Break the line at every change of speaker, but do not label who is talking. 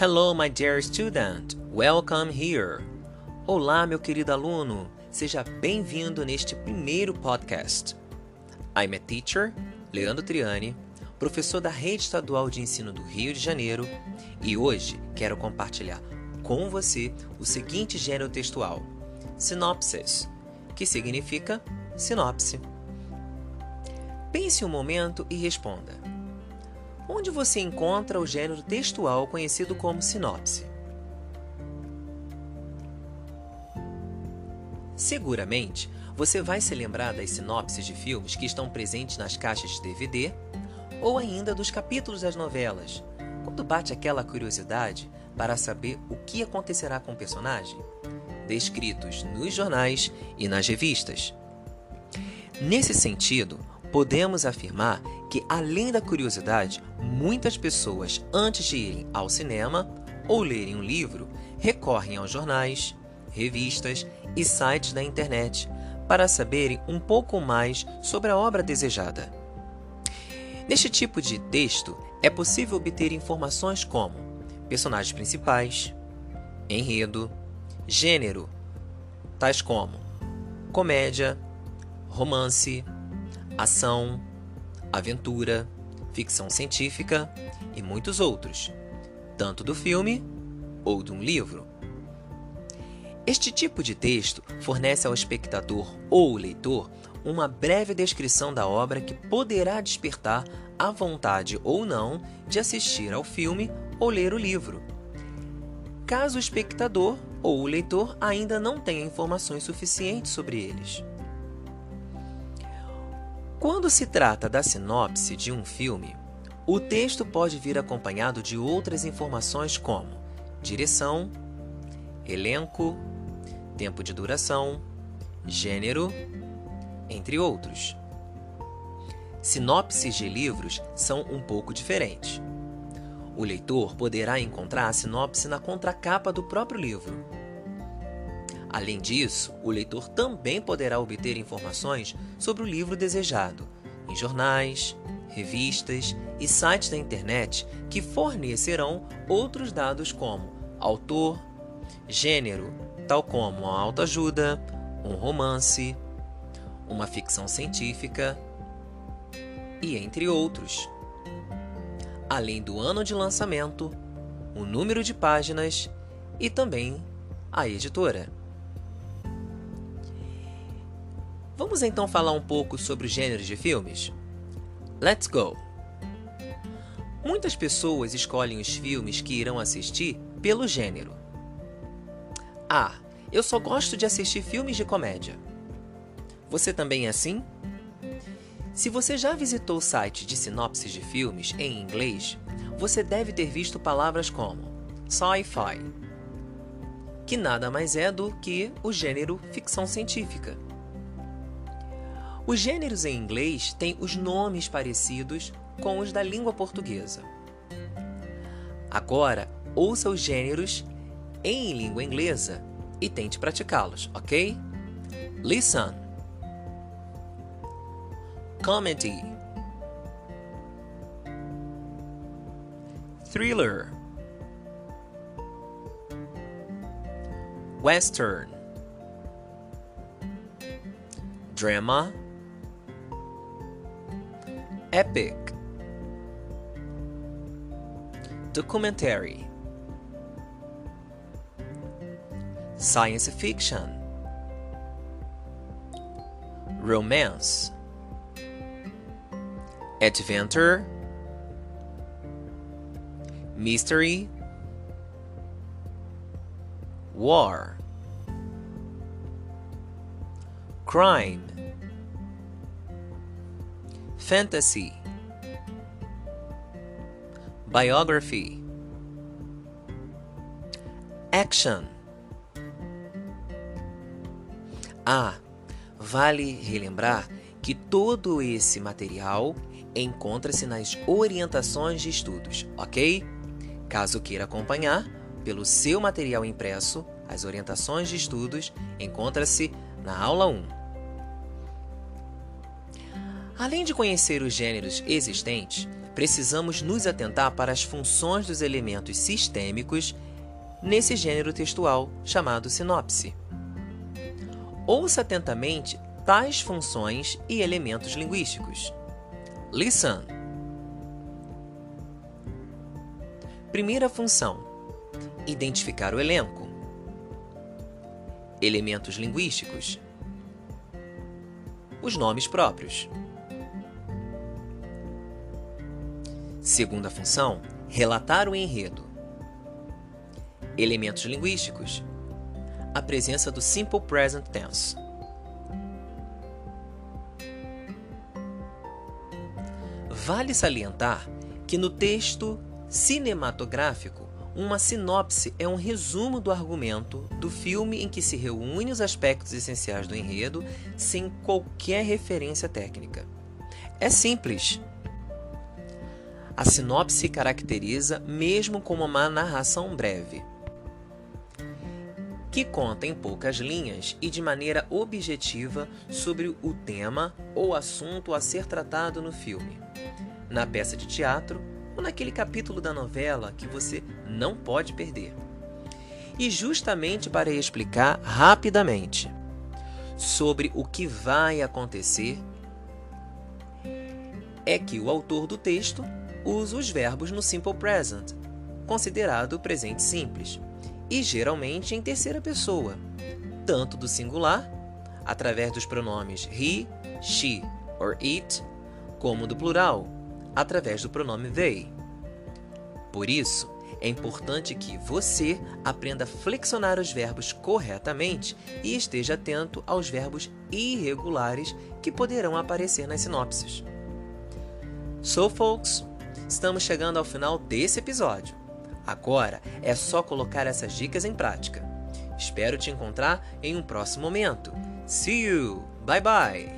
Hello, my dear student. Welcome here. Olá, meu querido aluno. Seja bem-vindo neste primeiro podcast. I'm a teacher, Leandro Triani, professor da Rede Estadual de Ensino do Rio de Janeiro, e hoje quero compartilhar com você o seguinte gênero textual: sinopses, que significa sinopse. Pense um momento e responda. Onde você encontra o gênero textual conhecido como sinopse? Seguramente, você vai se lembrar das sinopses de filmes que estão presentes nas caixas de DVD ou ainda dos capítulos das novelas, quando bate aquela curiosidade para saber o que acontecerá com o personagem, descritos nos jornais e nas revistas. Nesse sentido, podemos afirmar que, além da curiosidade, muitas pessoas, antes de irem ao cinema ou lerem um livro, recorrem aos jornais, revistas e sites da internet para saberem um pouco mais sobre a obra desejada. Neste tipo de texto, é possível obter informações como personagens principais, enredo, gênero, tais como comédia, romance, ação, aventura, ficção científica e muitos outros, tanto do filme ou de um livro. Este tipo de texto fornece ao espectador ou leitor uma breve descrição da obra que poderá despertar a vontade ou não de assistir ao filme ou ler o livro. Caso o espectador ou o leitor ainda não tenha informações suficientes sobre eles. Quando se trata da sinopse de um filme, o texto pode vir acompanhado de outras informações como direção, elenco, tempo de duração, gênero, entre outros. Sinopses de livros são um pouco diferentes. O leitor poderá encontrar a sinopse na contracapa do próprio livro Além disso, o leitor também poderá obter informações sobre o livro desejado em jornais, revistas e sites da internet que fornecerão outros dados como autor, gênero, tal como a autoajuda, um romance, uma ficção científica e entre outros. Além do ano de lançamento, o número de páginas e também a editora. Vamos então falar um pouco sobre os gêneros de filmes? Let's go! Muitas pessoas escolhem os filmes que irão assistir pelo gênero. Ah, eu só gosto de assistir filmes de comédia. Você também é assim? Se você já visitou o site de sinopses de filmes em inglês, você deve ter visto palavras como sci-fi, que nada mais é do que o gênero ficção científica. Os gêneros em inglês têm os nomes parecidos com os da língua portuguesa. Agora, ouça os gêneros em língua inglesa e tente praticá-los, ok? Listen. Comedy. Thriller. Western. Drama Epic Documentary. Science fiction. Romance. Adventure. Mystery. War. Crime Fantasy Biography Action Ah, vale relembrar que todo esse material encontra-se nas orientações de estudos, ok? Caso queira acompanhar, pelo seu material impresso, as orientações de estudos encontra-se na aula 1. Além de conhecer os gêneros existentes, precisamos nos atentar para as funções dos elementos sistêmicos nesse gênero textual chamado sinopse. Ouça atentamente tais funções e elementos linguísticos. Listen. Primeira função: identificar o elenco. Elementos linguísticos. Os nomes próprios. Segunda função: relatar o enredo. Elementos linguísticos. A presença do simple present tense. Vale salientar que no texto cinematográfico, uma sinopse é um resumo do argumento do filme em que se reúnem os aspectos essenciais do enredo sem qualquer referência técnica. É simples. A sinopse se caracteriza mesmo como uma narração breve, que conta em poucas linhas e de maneira objetiva sobre o tema ou assunto a ser tratado no filme na peça de teatro ou naquele capítulo da novela que você não pode perder. E justamente para explicar rapidamente sobre o que vai acontecer, é que o autor do texto usa os verbos no simple present, considerado presente simples, e geralmente em terceira pessoa, tanto do singular, através dos pronomes he, she or it, como do plural, através do pronome they. Por isso, é importante que você aprenda a flexionar os verbos corretamente e esteja atento aos verbos irregulares que poderão aparecer nas sinopses. So, folks, estamos chegando ao final desse episódio. Agora é só colocar essas dicas em prática. Espero te encontrar em um próximo momento. See you! Bye bye!